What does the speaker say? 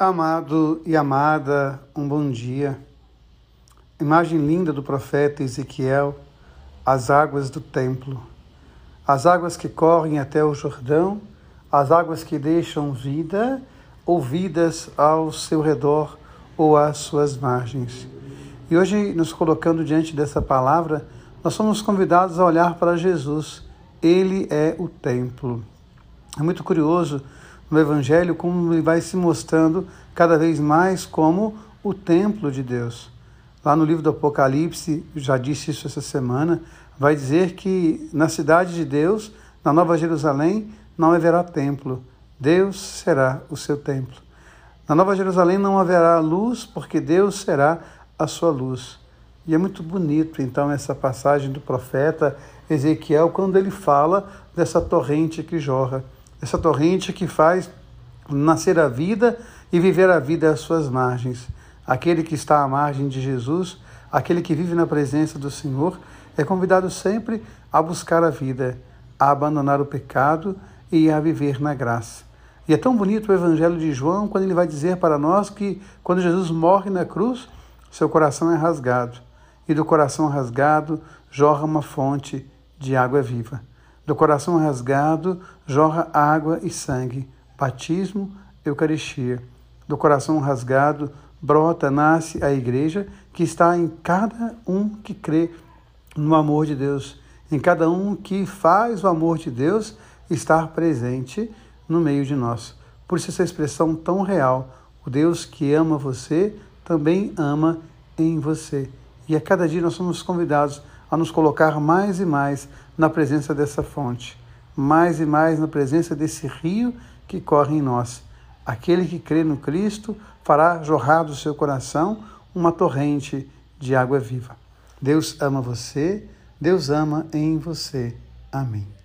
Amado e amada, um bom dia. Imagem linda do profeta Ezequiel, as águas do templo. As águas que correm até o Jordão, as águas que deixam vida ou vidas ao seu redor ou às suas margens. E hoje, nos colocando diante dessa palavra, nós somos convidados a olhar para Jesus. Ele é o templo. É muito curioso no Evangelho como ele vai se mostrando cada vez mais como o templo de Deus. Lá no livro do Apocalipse, já disse isso essa semana, vai dizer que na cidade de Deus, na Nova Jerusalém, não haverá templo. Deus será o seu templo. Na Nova Jerusalém não haverá luz, porque Deus será a sua luz. E é muito bonito, então, essa passagem do profeta Ezequiel, quando ele fala dessa torrente que jorra essa torrente que faz nascer a vida e viver a vida às suas margens. Aquele que está à margem de Jesus, aquele que vive na presença do Senhor, é convidado sempre a buscar a vida, a abandonar o pecado e a viver na graça. E é tão bonito o Evangelho de João quando ele vai dizer para nós que quando Jesus morre na cruz, seu coração é rasgado, e do coração rasgado jorra uma fonte de água viva. Do coração rasgado jorra água e sangue, batismo, Eucaristia. Do coração rasgado brota, nasce a igreja que está em cada um que crê no amor de Deus, em cada um que faz o amor de Deus estar presente no meio de nós. Por isso, essa expressão tão real: o Deus que ama você também ama em você. E a cada dia nós somos convidados a nos colocar mais e mais na presença dessa fonte, mais e mais na presença desse rio que corre em nós. Aquele que crê no Cristo fará jorrar do seu coração uma torrente de água viva. Deus ama você, Deus ama em você. Amém.